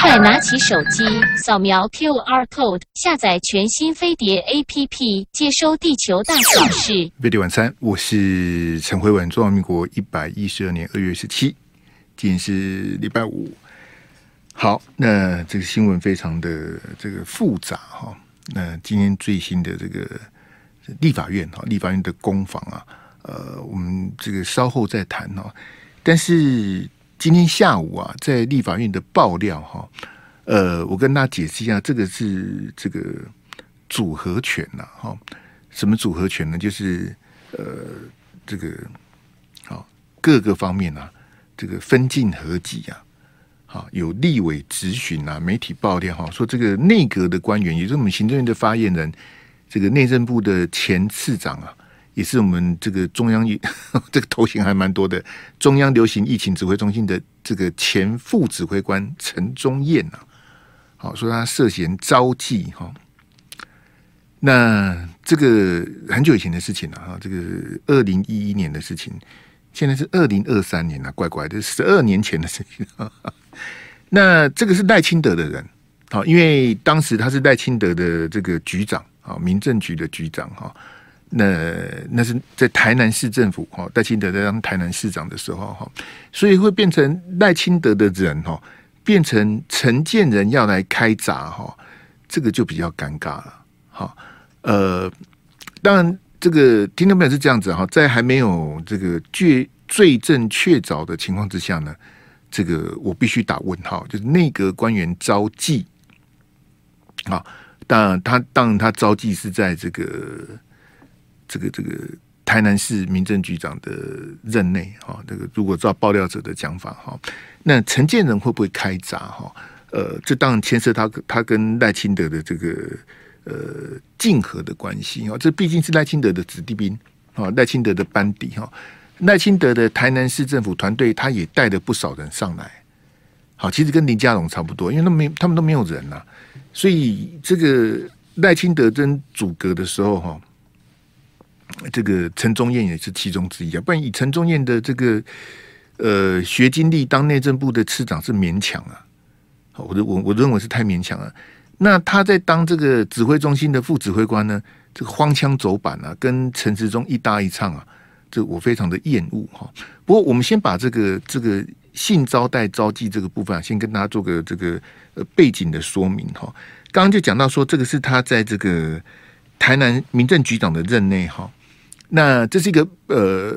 快拿起手机，扫描 QR code，下载全新飞碟 APP，接收地球大小事。飞碟晚餐，我是陈辉文。中华民国一百一十二年二月十七，今天是礼拜五。好，那这个新闻非常的这个复杂哈。那今天最新的这个立法院哈，立法院的攻防啊，呃，我们这个稍后再谈哈。但是。今天下午啊，在立法院的爆料哈，呃，我跟大家解释一下，这个是这个组合拳呐，哈，什么组合拳呢？就是呃，这个好各个方面啊，这个分进合击啊，好有立委质询啊，媒体爆料哈，说这个内阁的官员，也就是我们行政院的发言人，这个内政部的前次长啊。也是我们这个中央疫 这个头衔还蛮多的，中央流行疫情指挥中心的这个前副指挥官陈宗彦呐，好说他涉嫌招妓哈。那这个很久以前的事情了哈，这个二零一一年的事情，现在是二零二三年了，怪怪的，十二年前的事情。那这个是赖清德的人，好，因为当时他是赖清德的这个局长啊，民政局的局长哈。那那是在台南市政府哈，赖清德在当台南市长的时候哈，所以会变成赖清德的人哈，变成陈建仁要来开闸哈，这个就比较尴尬了哈。呃，当然这个听众朋友是这样子哈，在还没有这个确罪证确凿的情况之下呢，这个我必须打问号，就是内阁官员招妓啊，当然他当然他招妓是在这个。这个这个台南市民政局长的任内哈，这个如果照爆料者的讲法哈，那陈建仁会不会开闸哈？呃，这当然牵涉他他跟赖清德的这个呃竞合的关系哈。这毕竟是赖清德的子弟兵啊，赖清德的班底哈。赖清德的台南市政府团队，他也带了不少人上来。好，其实跟林佳龙差不多，因为他们没他们都没有人呐，所以这个赖清德真组阁的时候哈。这个陈宗彦也是其中之一啊，不然以陈宗彦的这个呃学经历当内政部的次长是勉强啊，我我我认为是太勉强了。那他在当这个指挥中心的副指挥官呢，这个荒腔走板啊，跟陈时中一搭一唱啊，这我非常的厌恶哈。不过我们先把这个这个性招待招妓这个部分啊，先跟大家做个这个呃背景的说明哈。刚刚就讲到说，这个是他在这个台南民政局长的任内哈。那这是一个呃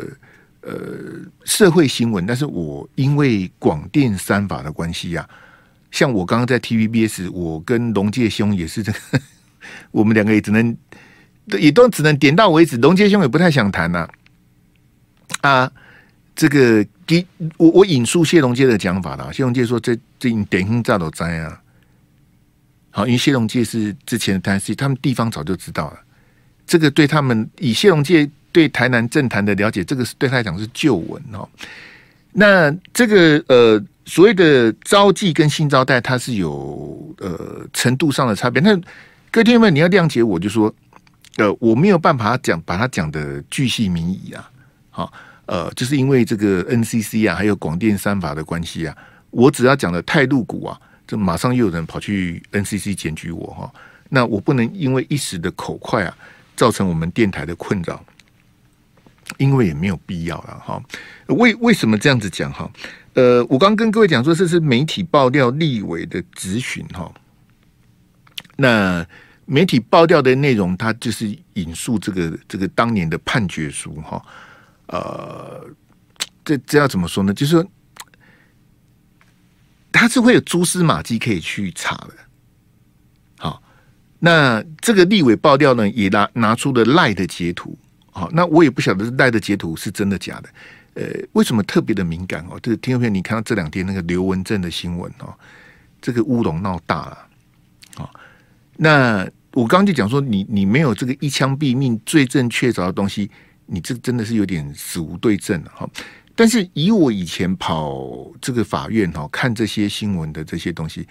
呃社会新闻，但是我因为广电三法的关系呀、啊，像我刚刚在 TVBS，我跟龙介兄也是这个，我们两个也只能也都只能点到为止。龙介兄也不太想谈呐、啊，这个给我我引述谢龙介的讲法了，谢龙介说这这点心炸都灾啊，好，因为谢龙介是之前的台视，他们地方早就知道了，这个对他们以谢龙介。对台南政坛的了解，这个是对他来讲是旧闻哦。那这个呃所谓的招妓跟性招待，它是有呃程度上的差别。那各位听众们，你要谅解我，就说呃我没有办法讲把它讲的巨细靡遗啊。好，呃，就是因为这个 NCC 啊，还有广电三法的关系啊，我只要讲的太露骨啊，就马上又有人跑去 NCC 检举我哈。那我不能因为一时的口快啊，造成我们电台的困扰。因为也没有必要了哈。为为什么这样子讲哈？呃，我刚跟各位讲说，这是媒体爆料立委的质询哈。那媒体爆料的内容，它就是引述这个这个当年的判决书哈。呃，这这要怎么说呢？就是说，它是会有蛛丝马迹可以去查的。好，那这个立委爆料呢，也拿拿出了赖的截图。好，那我也不晓得是赖的截图是真的假的。呃，为什么特别的敏感哦？这个听众朋友，你看到这两天那个刘文正的新闻哦，这个乌龙闹大了。好，那我刚刚就讲说，你你没有这个一枪毙命、罪证确凿的东西，你这真的是有点死无对证了哈。但是以我以前跑这个法院哈，看这些新闻的这些东西，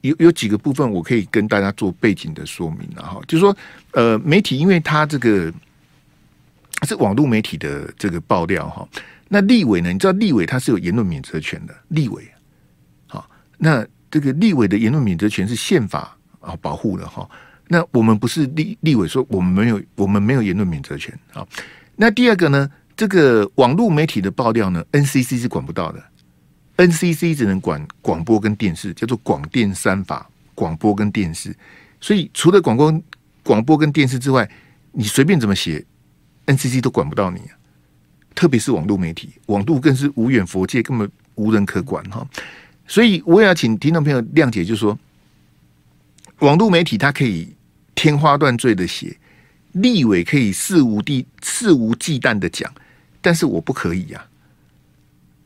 有有几个部分我可以跟大家做背景的说明了哈。就是说，呃，媒体因为他这个。是网络媒体的这个爆料哈，那立委呢？你知道立委他是有言论免责权的，立委好，那这个立委的言论免责权是宪法啊保护的哈。那我们不是立立委说我们没有我们没有言论免责权啊。那第二个呢，这个网络媒体的爆料呢，NCC 是管不到的，NCC 只能管广播跟电视，叫做广电三法，广播跟电视。所以除了广播广播跟电视之外，你随便怎么写，NCC 都管不到你。特别是网络媒体，网络更是无远佛界，根本无人可管哈。所以我也要请听众朋友谅解，就是说，网络媒体它可以天花乱坠的写，立委可以肆无地肆无忌惮的讲，但是我不可以呀、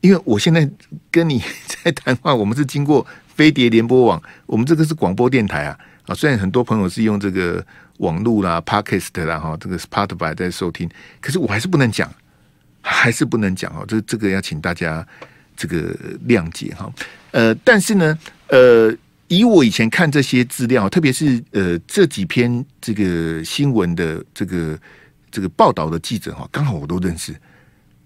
因为我现在跟你 在谈话，我们是经过飞碟联播网，我们这个是广播电台啊啊，虽然很多朋友是用这个网络啦、Podcast 啦哈，这个 Spotify 在收听，可是我还是不能讲，还是不能讲哦，这这个要请大家这个谅解哈。呃，但是呢，呃，以我以前看这些资料，特别是呃这几篇这个新闻的这个这个报道的记者哈，刚好我都认识，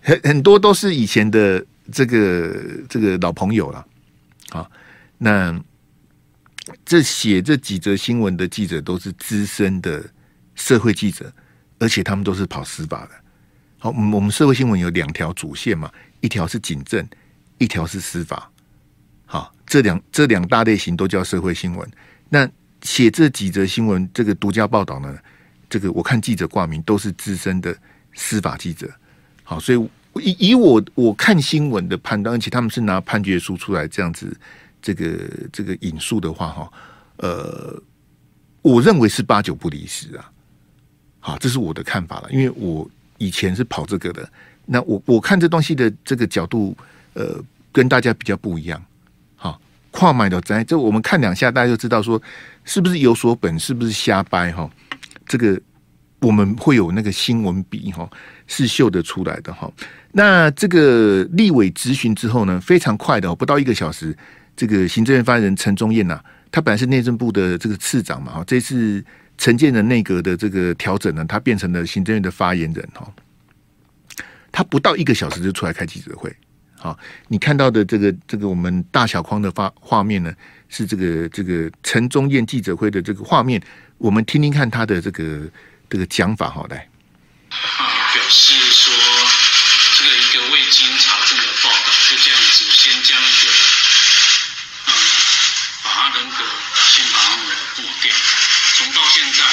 很很多都是以前的这个这个老朋友了。啊，那这写这几则新闻的记者都是资深的社会记者，而且他们都是跑司法的。好，我们社会新闻有两条主线嘛。一条是警政，一条是司法，好，这两这两大类型都叫社会新闻。那写这几则新闻，这个独家报道呢，这个我看记者挂名都是资深的司法记者。好，所以以以我我看新闻的判断，而且他们是拿判决书出来这样子，这个这个引述的话，哈，呃，我认为是八九不离十啊。好，这是我的看法了，因为我以前是跑这个的。那我我看这东西的这个角度，呃，跟大家比较不一样。好，跨买的灾这，我们看两下，大家就知道说是不是有所本，是不是瞎掰哈。这个我们会有那个新闻笔哈，是秀得出来的哈。那这个立委质询之后呢，非常快的，不到一个小时，这个行政院发言人陈宗彦呐，他本来是内政部的这个次长嘛，哈，这次陈建仁内阁的这个调整呢，他变成了行政院的发言人哈。他不到一个小时就出来开记者会，好，你看到的这个这个我们大小框的画画面呢，是这个这个陈宗彦记者会的这个画面，我们听听看他的这个这个讲法，好来。啊，表示说这个一个未经查证的报道，就这样子先将一个嗯，把他人格先把他抹掉，从到现在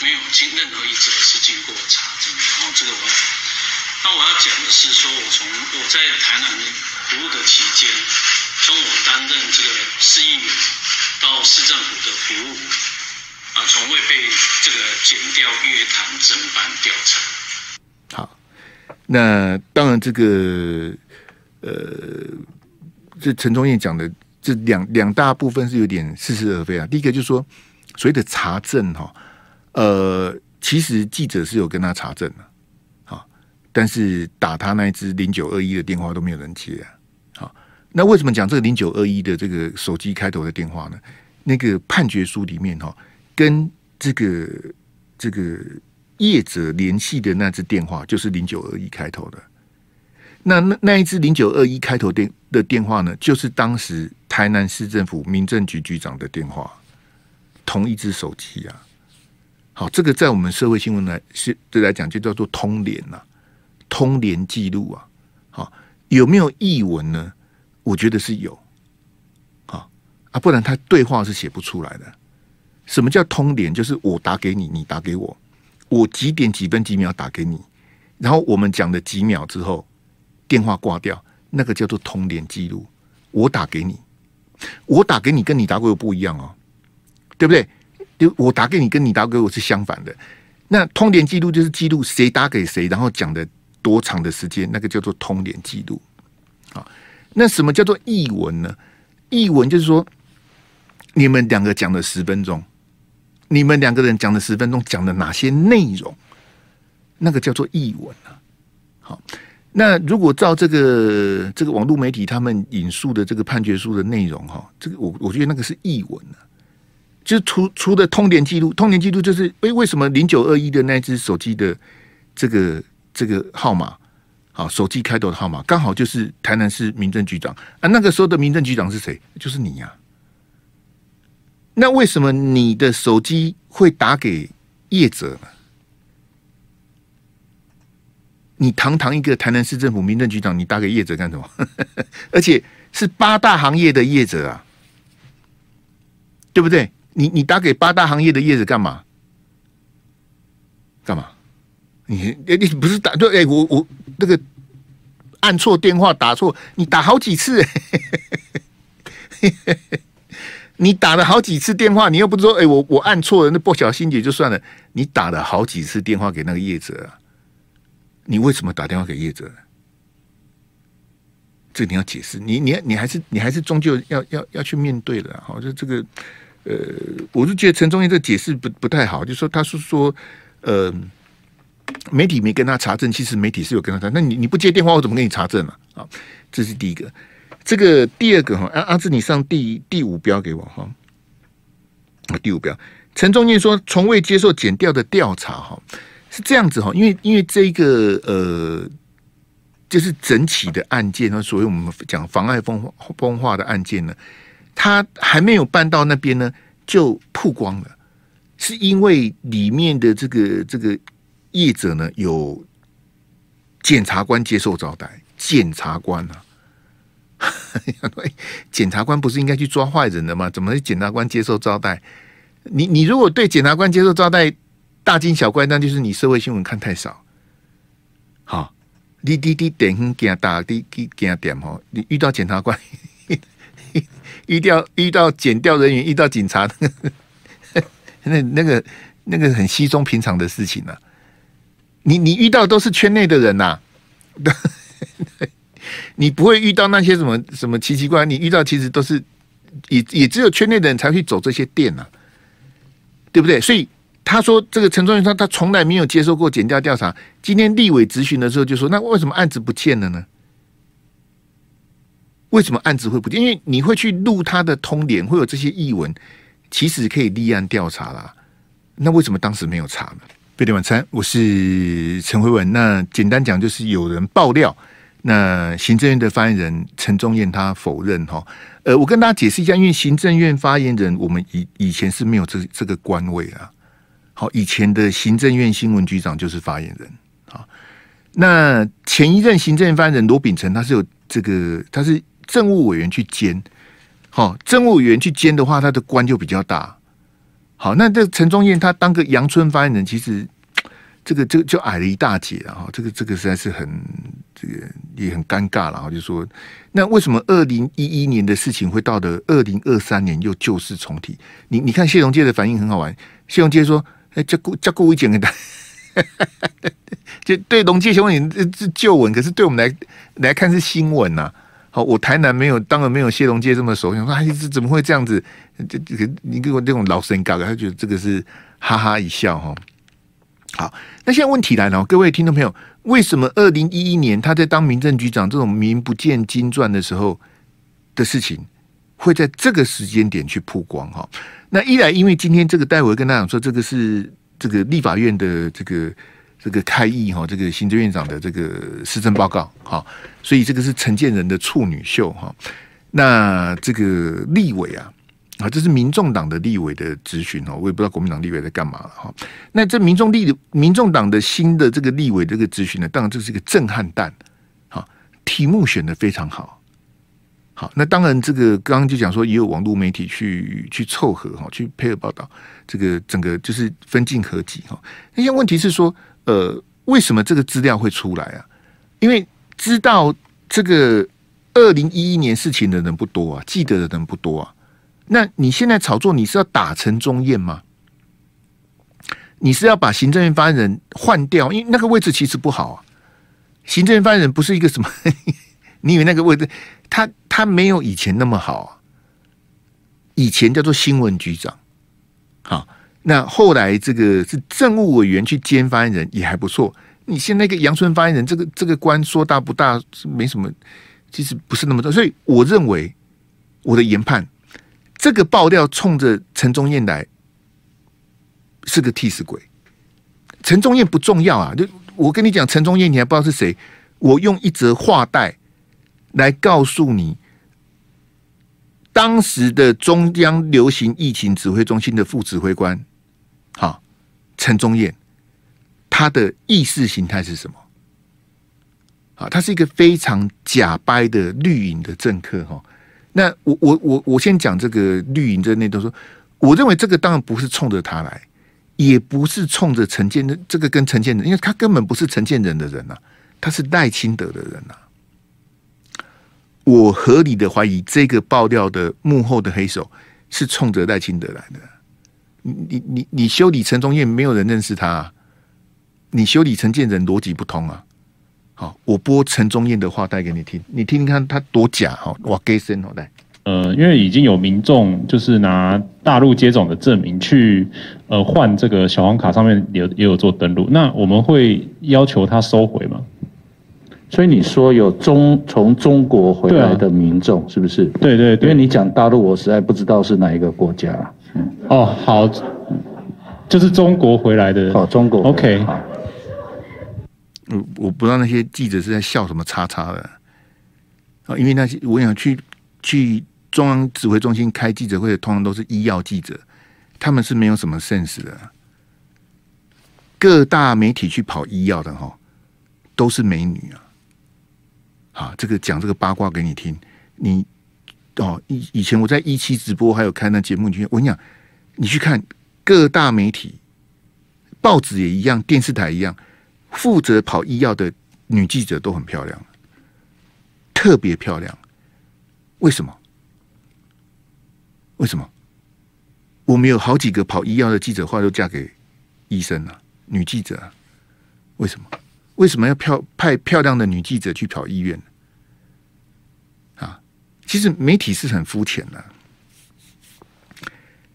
没有经任何一则是经过查证的，然后这个我。那我要讲的是，说我从我在台南服务的期间，从我担任这个市议员到市政府的服务，啊，从未被这个检调、约谈、侦办、调查。好，那当然，这个呃，这陈忠彦讲的这两两大部分是有点似是而非啊。第一个就是说，所谓的查证哈，呃，其实记者是有跟他查证的。但是打他那一支零九二一的电话都没有人接啊！好，那为什么讲这个零九二一的这个手机开头的电话呢？那个判决书里面哈，跟这个这个业者联系的那只电话就是零九二一开头的。那那那一只零九二一开头电的电话呢，就是当时台南市政府民政局局长的电话，同一支手机啊。好，这个在我们社会新闻来是对来讲就叫做通联呐。通联记录啊，好，有没有译文呢？我觉得是有，啊啊，不然他对话是写不出来的。什么叫通联？就是我打给你，你打给我，我几点几分几秒打给你，然后我们讲了几秒之后，电话挂掉，那个叫做通联记录。我打给你，我打给你跟你打给我不一样哦，对不对？就我打给你跟你打给我是相反的。那通联记录就是记录谁打给谁，然后讲的。多长的时间？那个叫做通联记录。啊，那什么叫做译文呢？译文就是说，你们两个讲了十分钟，你们两个人讲了十分钟，讲了哪些内容？那个叫做译文啊。好，那如果照这个这个网络媒体他们引述的这个判决书的内容，哈，这个我我觉得那个是译文啊。就除除了通联记录，通联记录就是，诶，为什么零九二一的那只手机的这个？这个号码，好，手机开头的号码刚好就是台南市民政局长啊。那个时候的民政局长是谁？就是你呀、啊。那为什么你的手机会打给业者？你堂堂一个台南市政府民政局长，你打给业者干什么？而且是八大行业的业者啊，对不对？你你打给八大行业的业者干嘛？干嘛？你你不是打对？哎、我我那个按错电话打错，你打好几次，你打了好几次电话，你又不说哎、我我按错了，那不小心也就算了，你打了好几次电话给那个业者。你为什么打电话给业者？这你要解释，你你你还是你还是终究要要要去面对的。好，就这个，呃，我就觉得陈忠义这个解释不不太好，就说他是说，呃，媒体没跟他查证，其实媒体是有跟他查，那你你不接电话，我怎么给你查证呢？啊，这是第一个。这个第二个哈，阿阿志，你上第第五标给我哈。啊，第五标，陈宗彦说从未接受检调的调查哈。是这样子哈，因为因为这个呃，就是整起的案件呢，所谓我们讲妨碍风风化的案件呢，他还没有办到那边呢，就曝光了，是因为里面的这个这个业者呢，有检察官接受招待，检察官啊，检察官不是应该去抓坏人的吗？怎么是检察官接受招待？你你如果对检察官接受招待，大惊小怪，那就是你社会新闻看太少。好，滴滴滴点给他打，滴滴给他点哦。你遇到检察官，遇到遇到检调人员，遇到警察，那那个那个很稀松平常的事情呢、啊。你你遇到都是圈内的人呐、啊，你不会遇到那些什么什么奇奇怪怪。你遇到其实都是也也只有圈内的人才会走这些店呐、啊，对不对？所以。他说：“这个陈宗彦他他从来没有接受过检调调查。今天立委质询的时候就说：‘那为什么案子不见了呢？为什么案子会不见？因为你会去录他的通联，会有这些译文，其实可以立案调查啦。那为什么当时没有查呢？’八点晚餐，我是陈辉文。那简单讲，就是有人爆料，那行政院的发言人陈宗彦他否认哈。呃，我跟大家解释一下，因为行政院发言人，我们以以前是没有这这个官位啊。”好，以前的行政院新闻局长就是发言人啊。那前一任行政发言人罗秉成，他是有这个，他是政务委员去兼。好，政务委员去兼的话，他的官就比较大。好，那这陈宗彦他当个阳春发言人，其实这个就就矮了一大截啊。这个这个实在是很这个也很尴尬了。哈，就说那为什么二零一一年的事情会到的二零二三年又旧事重提？你你看谢龙介的反应很好玩，谢龙介说。哎，叫顾叫顾威简给他，就对龙介兄你这这旧闻，可是对我们来来看是新闻呐、好，我台南没有，当然没有谢龙介这么熟。想说，哎，这怎么会这样子？这这个你给我这种老神搞的，他觉得这个是哈哈一笑哈。好，那现在问题来了，各位听众朋友，为什么二零一一年他在当民政局长这种名不见经传的时候的事情，会在这个时间点去曝光哈？那一来，因为今天这个戴维跟大家讲说，这个是这个立法院的这个这个开议哈，这个行政院长的这个施政报告哈，所以这个是陈建仁的处女秀哈。那这个立委啊啊，这是民众党的立委的咨询哦，我也不知道国民党立委在干嘛了哈。那这民众立的民众党的新的这个立委这个咨询呢，当然这是一个震撼弹，好，题目选的非常好。好，那当然，这个刚刚就讲说，也有网络媒体去去凑合哈，去配合报道，这个整个就是分进合集哈。那些问题是说，呃，为什么这个资料会出来啊？因为知道这个二零一一年事情的人不多啊，记得的人不多啊。那你现在炒作，你是要打陈宗彦吗？你是要把行政院发言人换掉？因为那个位置其实不好啊。行政院发言人不是一个什么？你以为那个位置？他他没有以前那么好啊，以前叫做新闻局长，好，那后来这个是政务委员去兼发言人也还不错。你现在那个杨春发言人，这个这个官说大不大，没什么，其实不是那么多。所以我认为我的研判，这个爆料冲着陈宗彦来是个替死鬼。陈宗彦不重要啊，就我跟你讲，陈宗彦你还不知道是谁。我用一则话带来告诉你，当时的中央流行疫情指挥中心的副指挥官，好，陈宗彦，他的意识形态是什么？啊，他是一个非常假掰的绿营的政客哈。那我我我我先讲这个绿营的那都说，我认为这个当然不是冲着他来，也不是冲着陈建的这个跟陈建仁，因为他根本不是陈建仁的人呐、啊，他是赖清德的人呐、啊。我合理的怀疑，这个爆料的幕后的黑手是冲着赖清德来的。你你你你修理陈忠彦，没有人认识他、啊；你修理陈建仁，逻辑不通啊。好，我播陈忠彦的话带给你听，你听听看他多假哈！哇，给声哦，来，呃，因为已经有民众就是拿大陆接种的证明去呃换这个小黄卡，上面也有也有做登录，那我们会要求他收回吗？所以你说有中从中国回来的民众是不是？对对对，因为你讲大陆，我实在不知道是哪一个国家。嗯，哦，好，就是中国回来的，哦，中国，OK。我我不知道那些记者是在笑什么叉叉的啊，因为那些我想去去中央指挥中心开记者会的，通常都是医药记者，他们是没有什么 sense 的。各大媒体去跑医药的哈，都是美女啊。好，这个讲这个八卦给你听。你哦，以以前我在一期直播还有开那节目，你去我跟你讲，你去看各大媒体，报纸也一样，电视台一样。负责跑医药的女记者都很漂亮，特别漂亮。为什么？为什么？我们有好几个跑医药的记者，后来都嫁给医生了，女记者。为什么？为什么要漂派漂亮的女记者去跑医院？啊，其实媒体是很肤浅的。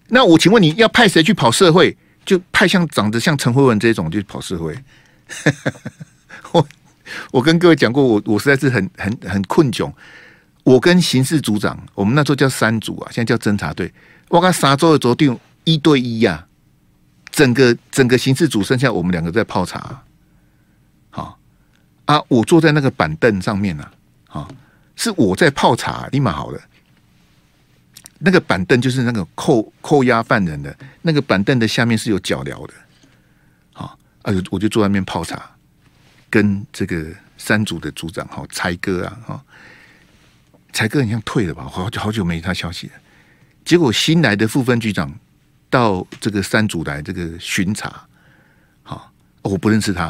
那我请问你要派谁去跑社会？就派像长得像陈慧文这种就跑社会。我我跟各位讲过，我我实在是很很很困窘。我跟刑事组长，我们那时候叫三组啊，现在叫侦查队。我跟沙洲的昨定一对一呀、整个整个刑事组剩下我们两个在泡茶。好啊，我坐在那个板凳上面呢、啊，好是我在泡茶，立马好了。那个板凳就是那个扣扣押犯人的那个板凳的下面是有脚镣的。啊，我就坐在那边泡茶，跟这个三组的组长哈，才哥啊哈，才哥很像退了吧，好久好久没他消息了。结果新来的副分局长到这个三组来这个巡查，好，我不认识他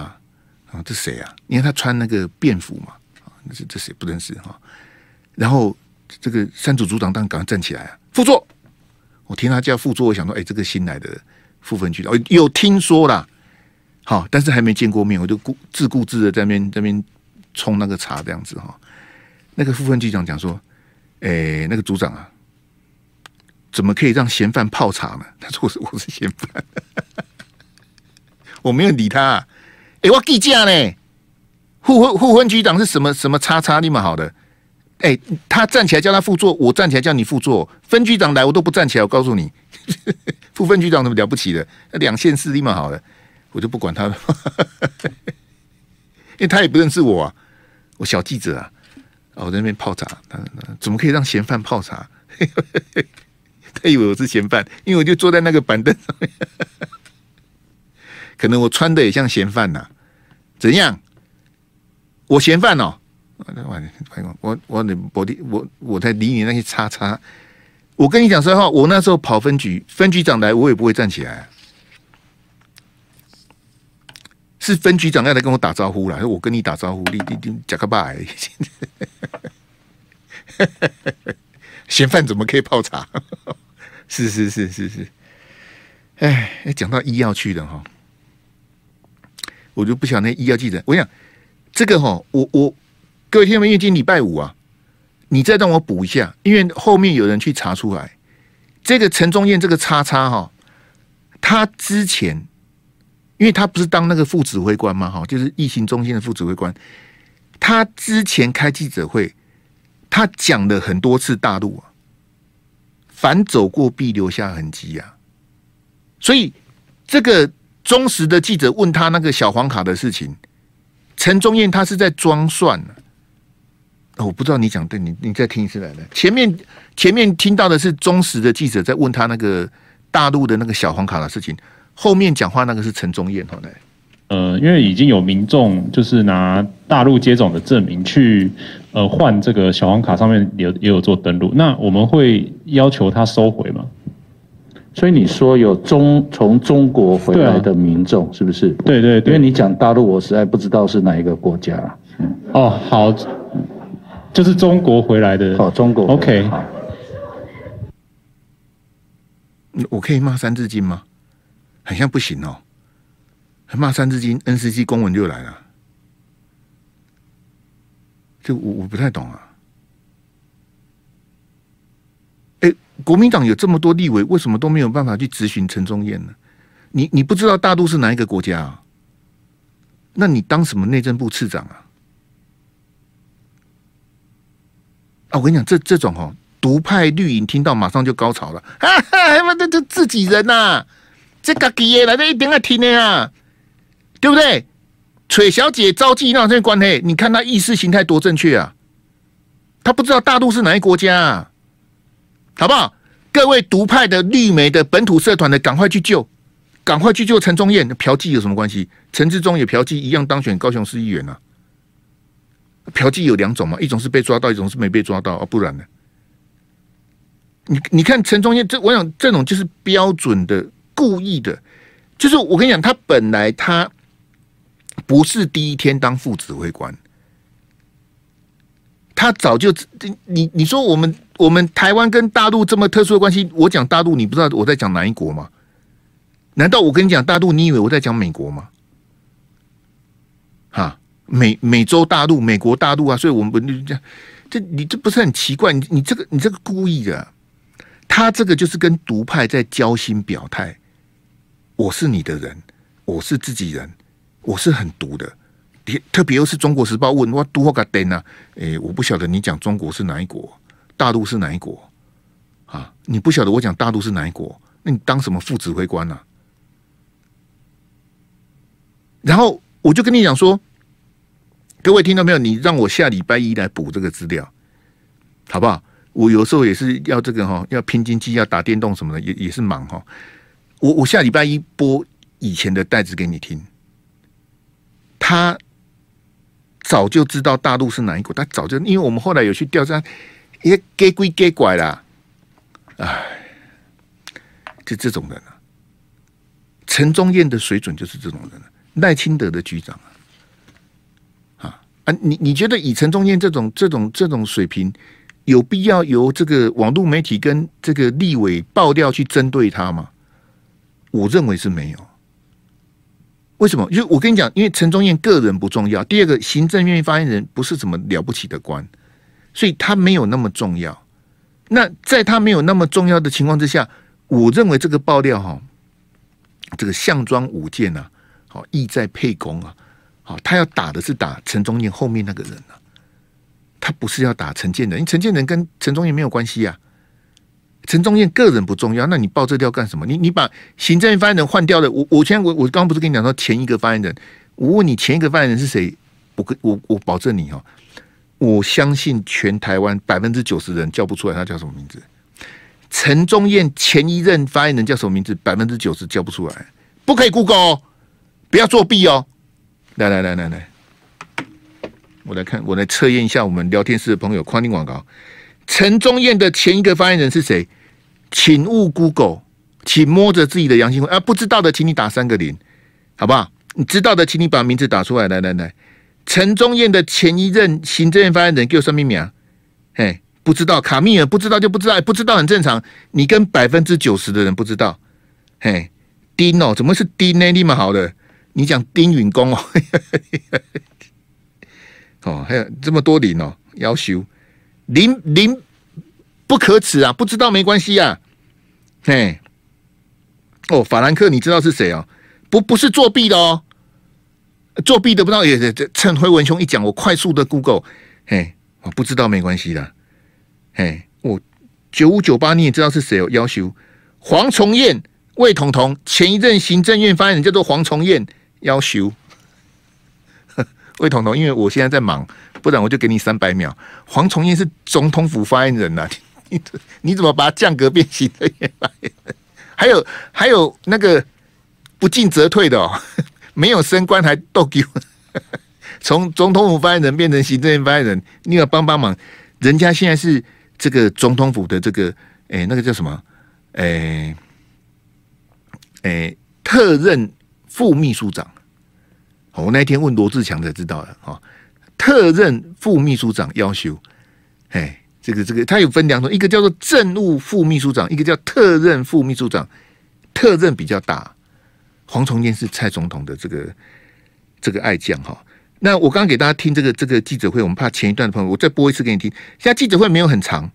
啊，这谁啊？因为他穿那个便服嘛，啊，那是这谁不认识哈？然后这个三组组长当然赶快站起来啊，副座，我听他叫副座，我想说，哎，这个新来的副分局长，哦有听说啦。好，但是还没见过面，我就顾自顾自的在那边在那边冲那个茶这样子哈。那个副分局长讲说：“诶、那个组长啊，怎么可以让嫌犯泡茶呢？”他说：“我是我是嫌犯，我没有理他、啊。欸”，我计价呢？副分副分局长是什么什么叉叉？你们好的？哎、他站起来叫他副座，我站起来叫你副座。分局长来我都不站起来，我告诉你，副分局长怎么了不起的？两县市立马好的。我就不管他了，因为他也不认识我啊，我小记者啊，我在那边泡茶，他怎么可以让嫌犯泡茶？他以为我是嫌犯，因为我就坐在那个板凳上面，可能我穿的也像嫌犯呐、啊？怎样？我嫌犯哦？我我我我我我在理你那些叉叉，我跟你讲实话，我那时候跑分局，分局长来，我也不会站起来、是分局长要来跟我打招呼啦，说我跟你打招呼，你你你讲个拜。嫌犯怎么可以泡茶？是是是是是。哎，讲到医药去的哈，我就不晓得那医药记者。我想这个哈，我我各位听众们，因为今天礼拜五啊，你再让我补一下，因为后面有人去查出来，这个陈忠彦这个叉叉哈，他之前。因为他不是当那个副指挥官吗？哈，就是疫情中心的副指挥官。他之前开记者会，他讲了很多次大陆啊，凡走过必留下痕迹呀。所以这个忠实的记者问他那个小黄卡的事情，陈宗燕他是在装蒜、哦。我不知道你讲对，你你再听一次来来。前面前面听到的是忠实的记者在问他那个大陆的那个小黄卡的事情，后面讲话那个是陈宗彦，好来。呃，因为已经有民众就是拿大陆接种的证明去呃换这个小黄卡，上面也也有做登录，那我们会要求他收回吗？所以你说有中从中国回来的民众、啊、是不是？对对对，因为你讲大陆，我实在不知道是哪一个国家哦，好，就是中国回来的。哦，中国。OK。我可以骂三字经吗？好像不行哦。还骂三字经，NCC 公文就来了，这我我不太懂啊。哎，国民党有这么多立委，为什么都没有办法去质询陈忠彦呢？你你不知道大陆是哪一个国家啊？那你当什么内政部次长啊？啊，我跟你讲，这这种哦，独派绿营听到马上就高潮了，哈 哈，他妈的这自己人呐、啊，这个给爷来的一定要听的啊！对不对？崔小姐招妓闹这关系，你看她意识形态多正确啊！她不知道大陆是哪一国家啊，好不好？各位独派的绿媒的本土社团的，赶快去救，赶快去救陈忠彦。嫖妓有什么关系？陈志忠也嫖妓，一样当选高雄市议员啊。嫖妓有两种嘛，一种是被抓到，一种是没被抓到啊，不然呢？你你看陈忠彦，这我想这种就是标准的故意的，就是我跟你讲，他本来他。不是第一天当副指挥官，他早就你你说我们我们台湾跟大陆这么特殊的关系，我讲大陆，你不知道我在讲哪一国吗？难道我跟你讲大陆，你以为我在讲美国吗？哈，美美洲大陆、美国大陆啊，所以我们不这样，这你这不是很奇怪？你你这个你这个故意的，他这个就是跟独派在交心表态，我是你的人，我是自己人。我是很毒的，特别又是中国时报问我毒我个灯呢？诶，我不晓得你讲中国是哪一国，大陆是哪一国啊？你不晓得我讲大陆是哪一国？那你当什么副指挥官呢、啊？然后我就跟你讲说，各位听到没有？你让我下礼拜一来补这个资料，好不好？我有时候也是要这个哈，要拼经济，要打电动什么的，也也是忙哈。我我下礼拜一播以前的袋子给你听。他早就知道大陆是哪一国，他早就，因为我们后来有去调查，也给归给拐啦，哎，就这种人啊，陈忠燕的水准就是这种人，赖清德的局长啊，啊啊，你你觉得以陈忠燕这种这种这种水平，有必要由这个网络媒体跟这个立委爆料去针对他吗？我认为是没有。为什么？就我跟你讲，因为陈忠彦个人不重要。第二个，行政院发言人不是什么了不起的官，所以他没有那么重要。那在他没有那么重要的情况之下，我认为这个爆料哈，这个项庄舞剑啊，好意在沛公啊，好他要打的是打陈忠彦后面那个人啊，他不是要打陈建仁，因为陈建仁跟陈忠彦没有关系啊。陈忠燕个人不重要，那你报这料干什么？你你把行政发言人换掉了，我我现在我我刚刚不是跟你讲说前一个发言人，我问你前一个发言人是谁？我跟我我保证你哈，我相信全台湾百分之九十人叫不出来他叫什么名字。陈忠燕前一任发言人叫什么名字？百分之九十叫不出来，不可以 Google，不要作弊哦。来来来来来，我来看，我来测验一下我们聊天室的朋友宽听广告。陈宗彦的前一个发言人是谁？请勿 Google，请摸着自己的良心。啊，不知道的，请你打三个零，好不好？你知道的，请你把名字打出来。来来来，陈宗彦的前一任行政院发言人，给我算命名啊？嘿，不知道，卡密尔不知道就不知道，不知道很正常。你跟百分之九十的人不知道，嘿，丁哦，怎么是丁呢？立马好的，你讲丁允恭哦，哦，还有这么多零哦，要修。零零不可耻啊！不知道没关系啊。嘿，哦，法兰克，你知道是谁哦？不，不是作弊的哦。作弊的不知道也趁辉文兄一讲，我快速的 Google。嘿，我不知道没关系的。嘿，我九五九八你也知道是谁哦？要求黄崇彦、魏彤彤前一任行政院发言人叫做黄崇彦，要求。魏彤彤，因为我现在在忙，不然我就给你三百秒。黄崇彦是总统府发言人呐、你你怎么把他降格变行的也发言人？还有还有那个不进则退的哦，没有升官还逗给我，从总统府发言人变成行政院发言人，你要帮帮忙。人家现在是这个总统府的这个，哎，那个叫什么？哎哎，特任副秘书长。我那天问罗志强才知道的啊，特任副秘书长要求，哎，这个这个他有分两种，一个叫做政务副秘书长，一个叫特任副秘书长，特任比较大。黄崇彦是蔡总统的这个这个爱将哈。那我刚刚给大家听这个这个记者会，我们怕前一段的朋友，我再播一次给你听。现在记者会没有很长，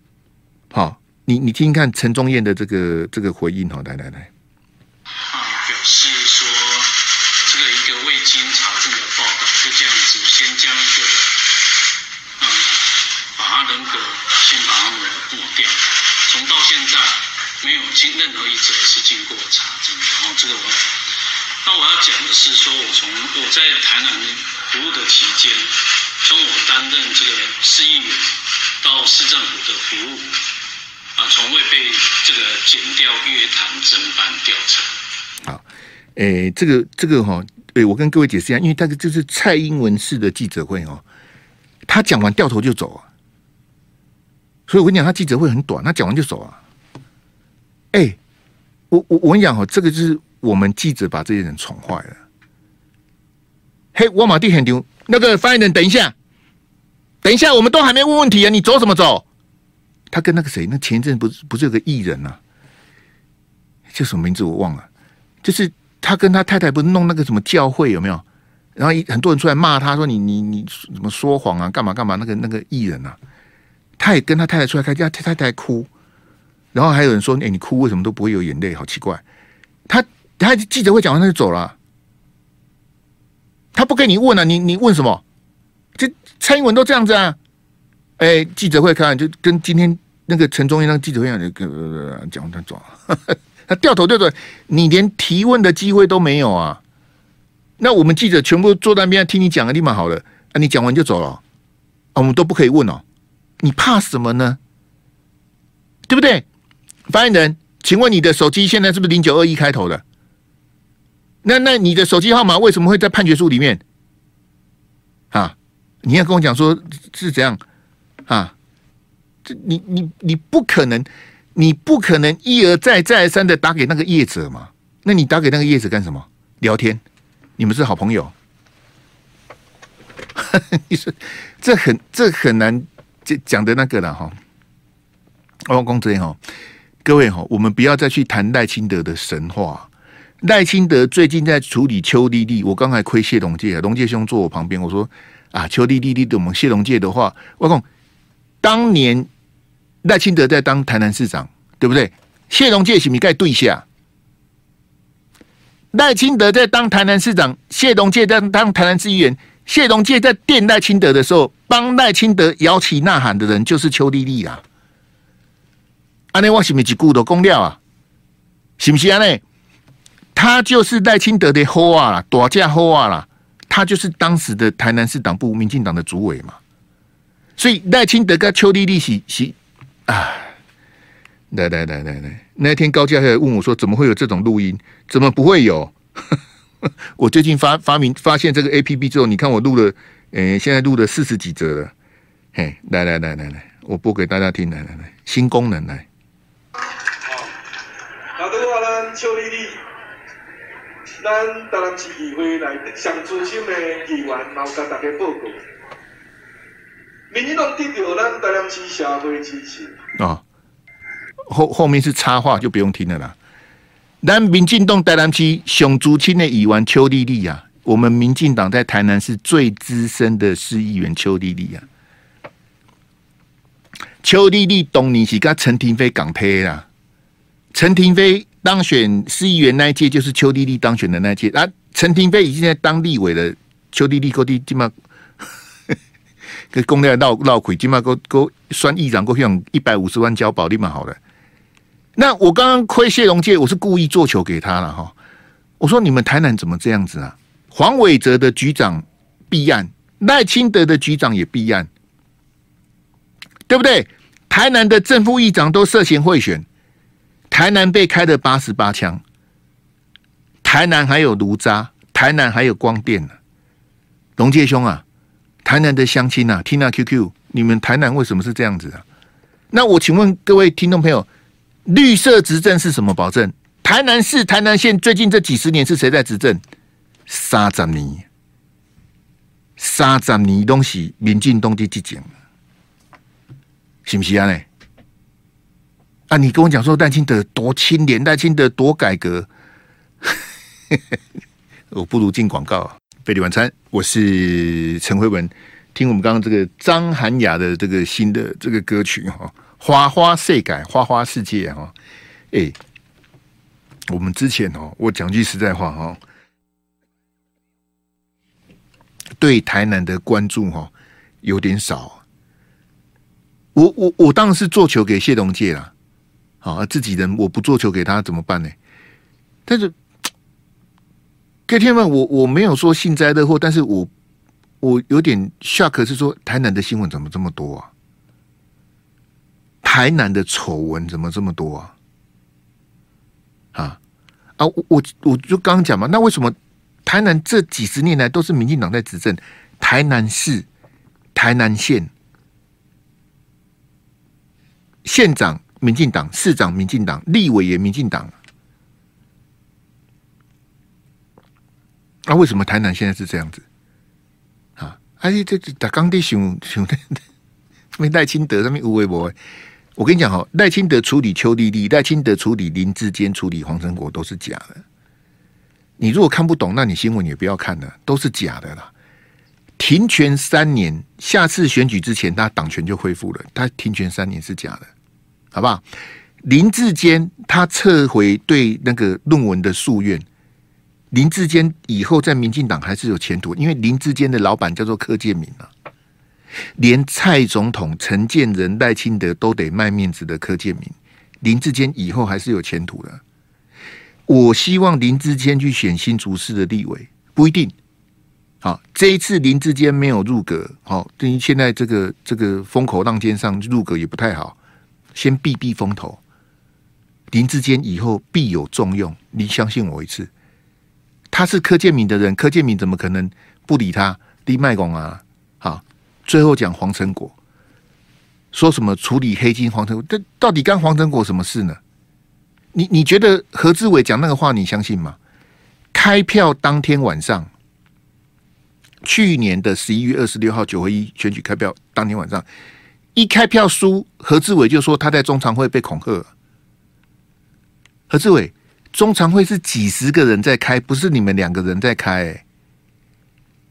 好，你你听听看陈宗彦的这个这个回应哈，来来来。啊，表示说这个一个未经证的报道，就这样子先将一个嗯，把他人格先把他抹抹掉，从到现在没有经任何一则是经过查证的。然后这个我，那我要讲的是说，我从我在台南。服务的期间，从我担任这个市议员到市政府的服务，啊，从未被这个检调、约谈、侦办、调查。好，诶、这个这个哈、哦，对我跟各位解释一下，因为这个就是蔡英文式的记者会哦，他讲完掉头就走啊，所以我跟你讲，他记者会很短，他讲完就走啊。哎、我我我跟你讲哦，这个就是我们记者把这些人宠坏了。嘿，沃马蒂很牛。那个发言人，等一下，等一下，我们都还没问问题啊！你走什么走？他跟那个谁？那前一阵不是不是有个艺人啊？叫什么名字我忘了。就是他跟他太太不是弄那个什么教会有没有？然后一很多人出来骂他说你你你怎么说谎啊？干嘛干嘛？那个那个艺人啊，他也跟他太太出来开架，他太太哭。然后还有人说：“哎、你哭为什么都不会有眼泪？好奇怪。”他他记者会讲完他就走了。他不跟你问啊，你你问什么？这蔡英文都这样子啊！哎，记者会看就跟今天那个陈忠义那个记者会讲，讲他走了，他掉头掉头，你连提问的机会都没有啊！那我们记者全部坐在那边听你讲立马好了啊！你讲完就走了，啊，我们都不可以问哦，你怕什么呢？对不对？发言人，请问你的手机现在是不是零九二一开头的？那那你的手机号码为什么会在判决书里面？啊，你要跟我讲说是怎样啊？这你你你不可能，你不可能一而再再而三的打给那个业者嘛？那你打给那个业者干什么？聊天？你们是好朋友？你说这很这很难讲讲的那个了哈。汪公子哈，各位哈，我们不要再去谈赖清德的神话。赖清德最近在处理邱丽丽，我刚才亏谢龙介，龙介兄坐我旁边，我说啊，邱丽丽丽的我们谢龙介的话，汪公当年赖清德在当台南市长，对不对？谢龙介是咪该对下？赖清德在当台南市长，谢龙介在当台南市议员，谢龙介在电赖清德的时候，帮赖清德摇旗呐喊的人就是邱丽丽啊。安内我是咪一句都讲了啊？是不是安内？他就是赖清德的后啊啦，大家后啊啦，他就是当时的台南市党部民进党的主委嘛，所以赖清德跟邱丽丽是是啊，来来来来来，那天高嘉还问我说，怎么会有这种录音？怎么不会有？我最近发发明发现这个 A P P 之后，你看我录了，诶、欸，现在录了四十几折了，嘿，来来来来来，我播给大家听，来来来，新功能来。好，好的话呢，邱丽丽。咱台南市议会内上资深的议员，然后甲大家报告，民进党得到咱台南市社会支持。啊，后后面是插话，就不用听了啦。咱民进党台南市上资深的议员邱丽丽啊，我们民进党在台南市最资深的市议员邱丽丽啊，邱丽丽当年是跟陈廷妃港配啦，陈廷妃。当选市议员那一届就是邱丽丽当选的那一届啊，陈廷妃已经在当立委了。邱丽丽过去起码跟公料闹闹亏，起码够够算议长够用一百五十万交保，立马好了。那我刚刚亏谢龙介，我是故意做球给他了哈。我说你们台南怎么这样子啊？黄伟哲的局长弊案赖清德的局长也弊案，对不对？台南的正副议长都涉嫌贿选，台南被开了八十八枪，台南还有炉渣，台南还有光电呢。龙介兄啊，台南的乡亲啊，听那 QQ，你们台南为什么是这样子啊？那我请问各位听众朋友，绿色执政是什么保证？台南市、台南县最近这几十年是谁在执政？三十年，三十年东西，民进东的执政，是不是啊？呢？啊，你跟我讲说赖清德多清廉，赖清德多改革，我不如进广告。费力晚餐，我是陈慧文。听我们刚刚这个张涵雅的这个新的这个歌曲哈，花花世界，花花世界哈。哎，我们之前哦，我讲句实在话哈，对台南的关注哈有点少。我我我当然是做球给谢龙介了，好，自己人我不做球给他怎么办呢？但是，各位听众，我我没有说幸灾乐祸，但是我。我有点下克是说台南的新闻怎么这么多啊？台南的丑闻怎么这么多啊？啊啊！我我就刚刚讲嘛，那为什么台南这几十年来都是民进党在执政？台南市、台南县县长民进党，市长民进党，立委也民进党。那为什么台南现在是这样子？啊哎，这这打刚的熊熊的，没赖清德上面无微博。我跟你讲哈，赖清德处理邱丽丽，赖清德处理林志坚，处理黄成国都是假的。你如果看不懂，那你新闻也不要看了，都是假的啦。停权三年，下次选举之前，他党权就恢复了。他停权三年是假的，好不好？林志坚他撤回对那个论文的诉愿。林志坚以后在民进党还是有前途，因为林志坚的老板叫做柯建铭啊，连蔡总统、陈建仁、赖清德都得卖面子的柯建铭，林志坚以后还是有前途的。我希望林志坚去选新竹市的立委，不一定。好，这一次林志坚没有入阁，好，对于现在这个这个风口浪尖上入阁也不太好，先避避风头。林志坚以后必有重用，你相信我一次。他是柯建铭的人，柯建铭怎么可能不理他？立麦公啊，好，最后讲黄成果，说什么处理黑金？黄成国，这到底干黄成果什么事呢？你你觉得何志伟讲那个话，你相信吗？开票当天晚上，去年的十一月二十六号九合一选举开票当天晚上，一开票输，何志伟就说他在中常会被恐吓。何志伟。中常会是几十个人在开，不是你们两个人在开、欸。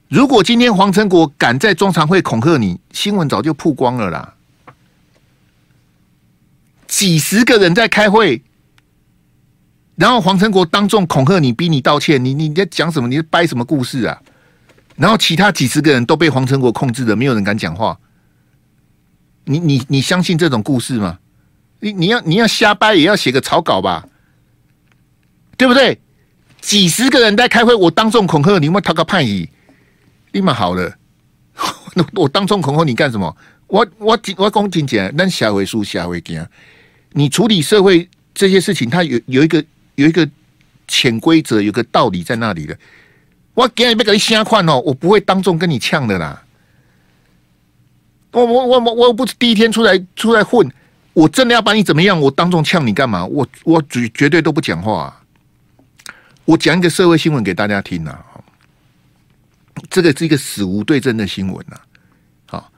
如果今天黄成国敢在中常会恐吓你，新闻早就曝光了啦。几十个人在开会，然后黄成国当众恐吓你，逼你道歉，你你在讲什么？你在掰什么故事啊？然后其他几十个人都被黄成国控制了，没有人敢讲话。你你你相信这种故事吗？你你要你要瞎掰，也要写个草稿吧。对不对？几十个人在开会，我当众恐吓你，我讨个叛逆，立马好了。我当众恐吓你干什么？我我我讲真讲，那下回输下回见。你处理社会这些事情，它有有一个有一个潜规则，有个道理在那里的。我给你别给你瞎看哦，我不会当众跟你呛的啦。我我我我我不是第一天出来出来混，我真的要把你怎么样？我当众呛你干嘛？我我绝绝对都不讲话。我讲一个社会新闻给大家听呐，这个是一个死无对证的新闻呐，好，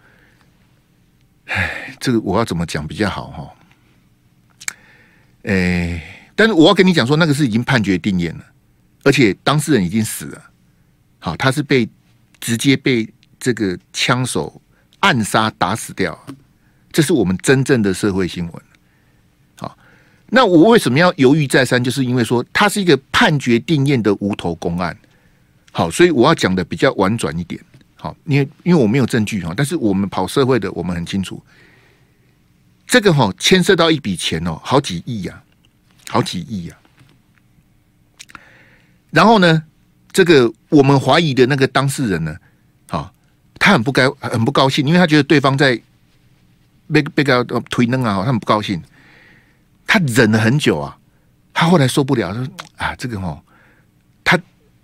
哎，这个我要怎么讲比较好哈？哎，但是我要跟你讲说，那个是已经判决定谳了，而且当事人已经死了，好，他是被直接被这个枪手暗杀打死掉，这是我们真正的社会新闻。那我为什么要犹豫再三？就是因为说它是一个判决定谳的无头公案，好，所以我要讲的比较婉转一点，好，因为因为我没有证据哈，但是我们跑社会的，我们很清楚，这个哈牵涉到一笔钱哦，好几亿呀，好几亿呀，然后呢，这个我们怀疑的那个当事人呢，好，他很不该很不高兴，因为他觉得对方在被被个推扔啊，他很不高兴。他忍了很久啊，他后来受不了，说啊，这个哦，他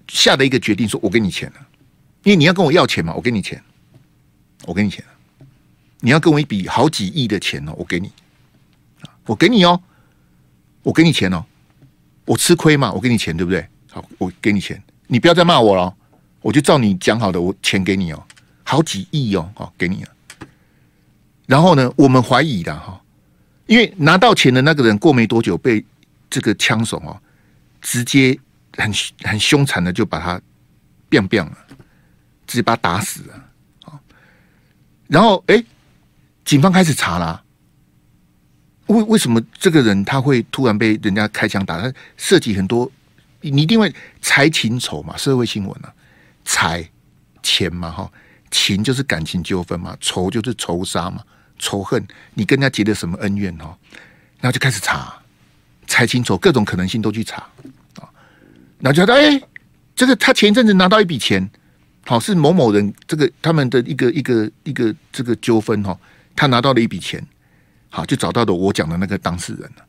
下的一个决定，说我给你钱了，因为你要跟我要钱嘛，我给你钱，我给你钱，你要跟我一笔好几亿的钱哦，我给你，我给你哦，我给你钱哦，我吃亏嘛，我给你钱，对不对？好，我给你钱，你不要再骂我了，我就照你讲好的，我钱给你哦。好几亿哦，好，给你了。然后呢，我们怀疑的哈，因为拿到钱的那个人过没多久被这个枪手哦，直接很很凶残的就把他变变了，直接把他打死了。然后哎，警方开始查了，为为什么这个人他会突然被人家开枪打？他涉及很多，你一定会财情仇嘛，社会新闻啊，财钱嘛，哈。情就是感情纠纷嘛，仇就是仇杀嘛，仇恨，你跟人家结的什么恩怨哦？然后就开始查，猜清楚各种可能性都去查啊，然后就觉得哎，这个他前一阵子拿到一笔钱，好是某某人这个他们的一个一个一个这个纠纷哈，他拿到了一笔钱，好就找到了我讲的那个当事人了，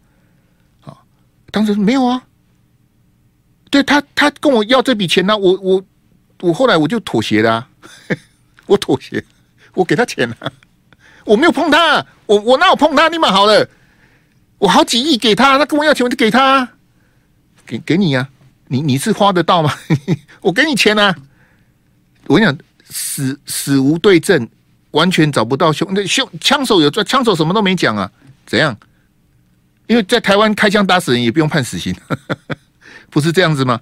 好，当时没有啊，对他他跟我要这笔钱呢、我我我后来我就妥协了、啊。我妥协，我给他钱了，我没有碰他，我我哪有碰他？你蛮好了，我好几亿给他，他跟我要钱我就给他，给给你呀、啊，你你是花得到吗？我给你钱啊！我跟你讲，死死无对证，完全找不到凶，那凶枪手有抓，枪手什么都没讲啊，怎样？因为在台湾开枪打死人也不用判死刑，不是这样子吗？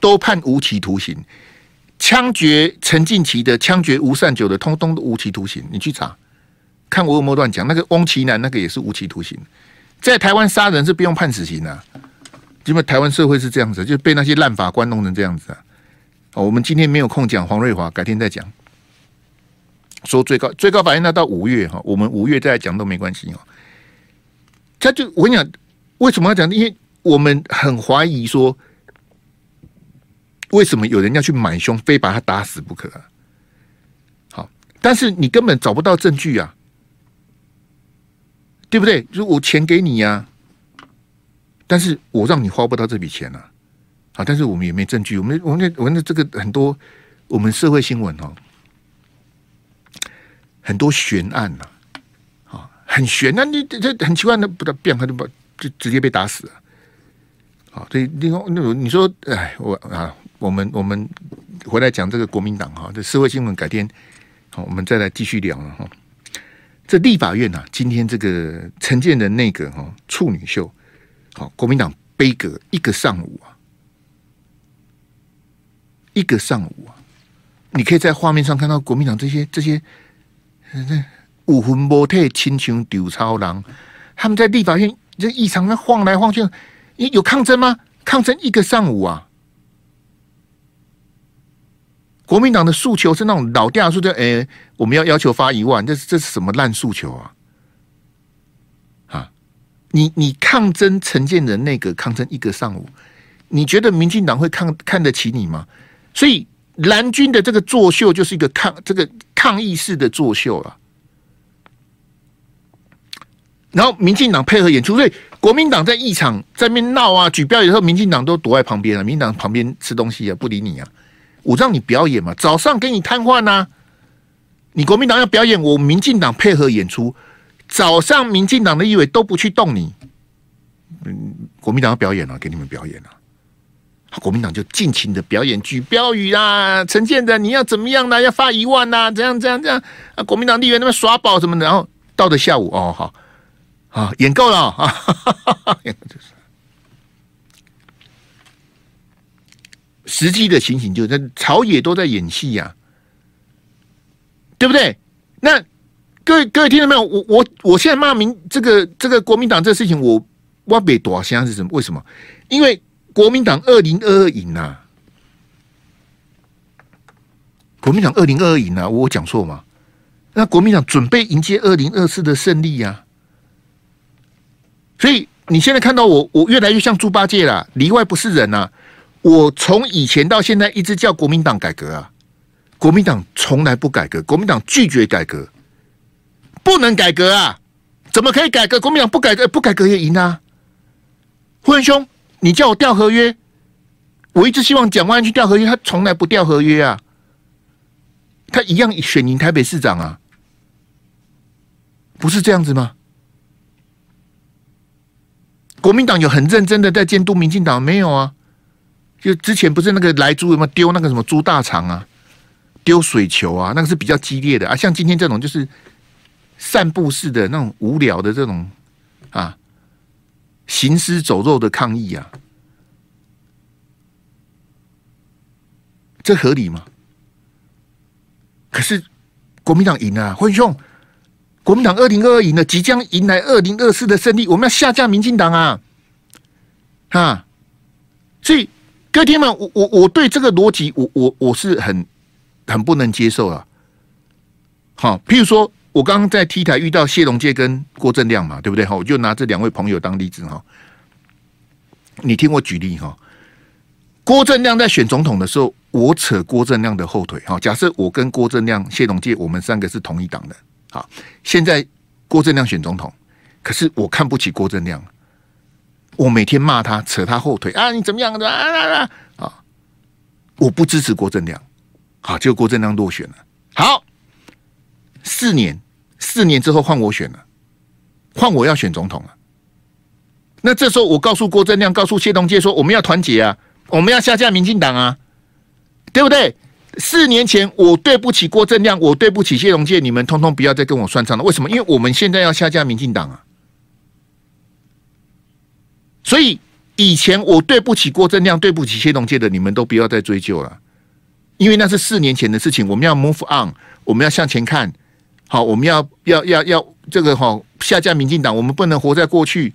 都判无期徒刑。枪决陈进奇的，枪决吴善久的，通通都无期徒刑。你去查，看我有没有乱讲。那个翁奇南那个也是无期徒刑。在台湾杀人是不用判死刑的，因为台湾社会是这样子，就被那些烂法官弄成这样子啊。哦我们今天没有空讲黄瑞华，改天再讲。说最高最高法院那到五月哈，我们五月再来讲都没关系哦。他就我跟你讲，为什么要讲？因为我们很怀疑说。为什么有人要去买凶，非把他打死不可？好，但是你根本找不到证据啊，对不对？如果我钱给你呀，但是我让你花不到这笔钱啊，好，但是我们也没证据，我们我们我们的这个很多我们社会新闻哦，很多悬案呐，啊，很悬，那你这很奇怪，那不得变，他就把就直接被打死了，好，所以另外那你说，哎，我啊。我们我们回来讲这个国民党哈，这社会新闻改天好，我们再来继续聊了哈。这立法院呐，今天这个陈建仁内阁哈处女秀，好，国民党杯葛一个上午啊，一个上午啊，你可以在画面上看到国民党这些这些武魂魔退亲像丢超狼，他们在立法院这议场那晃来晃去，有抗争吗？抗争一个上午啊。国民党的诉求是那种老调，说的，哎，我们要要求发一万，这是这是什么烂诉求啊？啊，你你抗争陈建仁那个抗争一个上午，你觉得民进党会看看得起你吗？所以蓝军的这个作秀就是一个抗这个抗议式的作秀了。然后民进党配合演出，所以国民党在议场在那边闹啊举标语的时候，民进党都躲在旁边了，民进党旁边吃东西啊，不理你啊。我让你表演嘛，早上给你瘫痪呐。你国民党要表演，我民进党配合演出。早上民进党的议委都不去动你，嗯，国民党要表演了，给你们表演了。国民党就尽情的表演，举标语啦，陈建仁你要怎么样呢？要发一万呐？怎样怎样怎样？啊，国民党议员那边耍宝什么的，然后到了下午哦，好，啊，演够了啊。实际的情形就是在朝野都在演戏呀、对不对？那各位各位听到没有？我我我现在骂民这个这个国民党这事情，我我别多想是什么？为什么？因为国民党二零二二赢呐，国民党二零二二赢呐，我讲错吗？那国民党准备迎接二零二四的胜利呀、所以你现在看到我，我越来越像猪八戒了，里外不是人呐、我从以前到现在一直叫国民党改革啊，国民党从来不改革，国民党拒绝改革，不能改革啊！怎么可以改革？国民党不改革，不改革也赢啊！胡文兄，你叫我调合约，我一直希望蒋万安去调合约，他从来不调合约啊！他一样选赢台北市长啊，不是这样子吗？国民党有很认真的在监督民进党没有啊？就之前不是那个来猪有没有丢那个什么猪大肠啊？丢水球啊，那个是比较激烈的啊。像今天这种就是散步式的那种无聊的这种啊，行尸走肉的抗议啊，这合理吗？可是国民党赢了，辉兄，国民党二零二二赢了，即将迎来二零二四的胜利，我们要下架民进党啊！啊，所以各位听们，我我我对这个逻辑，我我我是很。很不能接受啊！好，譬如说，我刚刚在 T 台遇到谢龙介跟郭正亮嘛，对不对？哈，我就拿这两位朋友当例子哈。你听我举例哈，郭正亮在选总统的时候，我扯郭正亮的后腿哈。假设我跟郭正亮、谢龙介，我们三个是同一党的。好，现在郭正亮选总统，可是我看不起郭正亮，我每天骂他，扯他后腿啊！你怎么样的啊，啊，啊？啊，我不支持郭正亮。好，结果郭正亮落选了。好，四年，四年之后换我选了，换我要选总统了。那这时候我告诉郭正亮，告诉谢东介说，我们要团结啊，我们要下架民进党啊，对不对？四年前我对不起郭正亮，我对不起谢龙介，你们通通不要再跟我算账了。为什么？因为我们现在要下架民进党啊。所以以前我对不起郭正亮，对不起谢龙介的，你们都不要再追究了。因为那是四年前的事情，我们要 move on，我们要向前看。好，我们要要要要这个哈下架民进党，我们不能活在过去，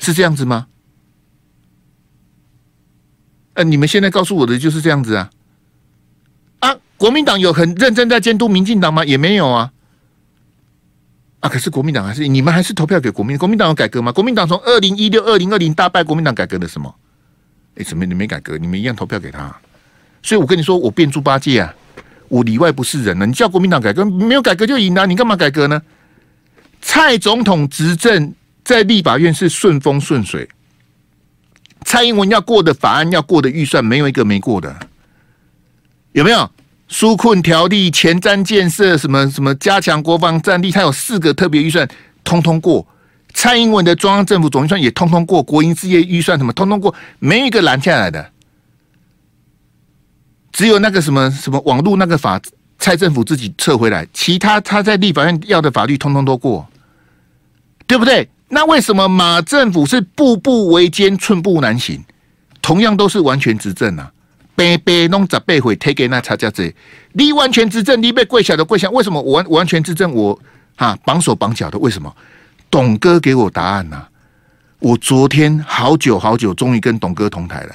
是这样子吗？呃，你们现在告诉我的就是这样子啊？啊，国民党有很认真在监督民进党吗？也没有啊。啊，可是国民党还是你们还是投票给国民，国民党有改革吗？国民党从二零一六、二零二零大败，国民党改革了什么？哎，什么你没改革？你们一样投票给他。所以我跟你说，我变猪八戒啊，我里外不是人了。你叫国民党改革，没有改革就赢了，你干嘛改革呢？蔡总统执政在立法院是顺风顺水，蔡英文要过的法案、要过的预算，没有一个没过的，有没有？纾困条例、前瞻建设、什么什么加强国防战力，它有四个特别预算，通通过。蔡英文的中央政府总预算也通通过，国营事业预算什么通通过，没一个拦下来的。只有那个什么什么网络那个法，蔡政府自己撤回来，其他他在立法院要的法律通通都过，对不对？那为什么马政府是步步维艰、寸步难行？同样都是完全执政啊，白白弄十八回推给那差价子，你完全执政，你被跪下的跪下，为什么我完完全执政我哈绑手绑脚的？为什么？董哥给我答案呐、我昨天好久好久，终于跟董哥同台了。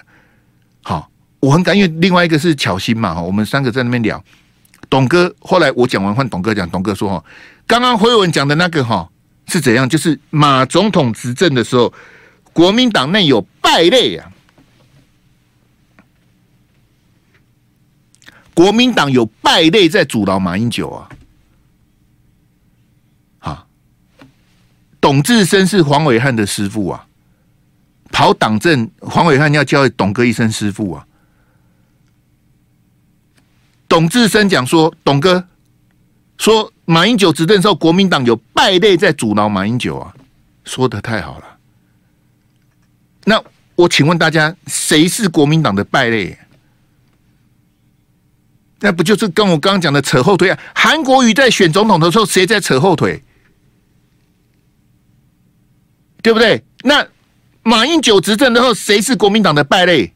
好我很感，因为另外一个是巧心嘛，我们三个在那边聊。董哥后来我讲完换董哥讲，董哥说哈，刚刚辉文讲的那个哈是怎样？就是马总统执政的时候，国民党内有败类啊，国民党有败类在阻挠马英九啊。啊，董志生是黄伟汉的师傅啊，跑党政，黄伟汉要叫董哥一声师傅啊。董志生讲说：“董哥说马英九执政的时候，国民党有败类在阻挠马英九啊，说的太好了。那我请问大家，谁是国民党的败类？那不就是跟我刚刚讲的扯后腿啊？韩国瑜在选总统的时候，谁在扯后腿？对不对？那马英九执政之后，谁是国民党的败类？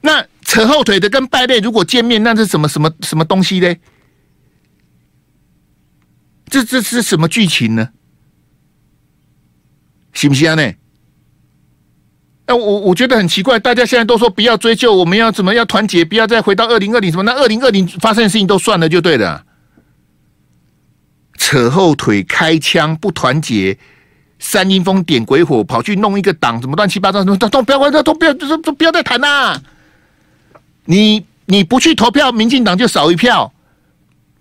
那？”扯后腿的跟败类如果见面，那是什么什么什么东西呢？这这是什么剧情呢？行不行呢？我我觉得很奇怪，大家现在都说不要追究，我们要怎么要团结，不要再回到二零二零什么？那二零二零发生的事情都算了就对了。扯后腿、开枪、不团结、三阴风点鬼火，跑去弄一个党，什么乱七八糟，什么都都不要，都都不要，都都不要再谈啦！你你不去投票，民进党就少一票，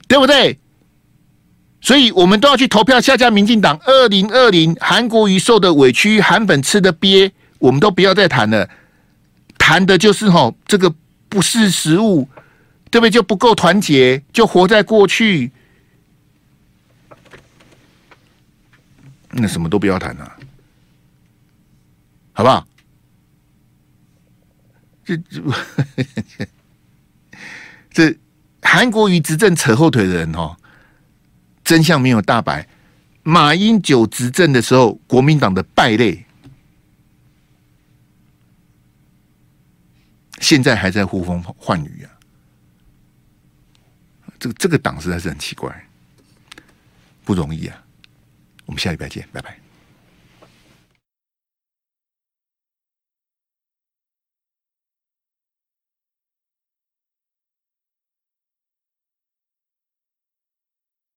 对不对？所以我们都要去投票下架民进党。二零二零韩国瑜受的委屈，韩粉吃的鳖，我们都不要再谈了。谈的就是吼，这个不识时务，对不对？就不够团结，就活在过去。那什么都不要谈了，好不好？这这这韩国瑜执政扯后腿的人哦。真相没有大白。马英九执政的时候，国民党的败类，现在还在呼风唤雨啊！这个这个党实在是很奇怪，不容易啊！我们下礼拜见，拜拜。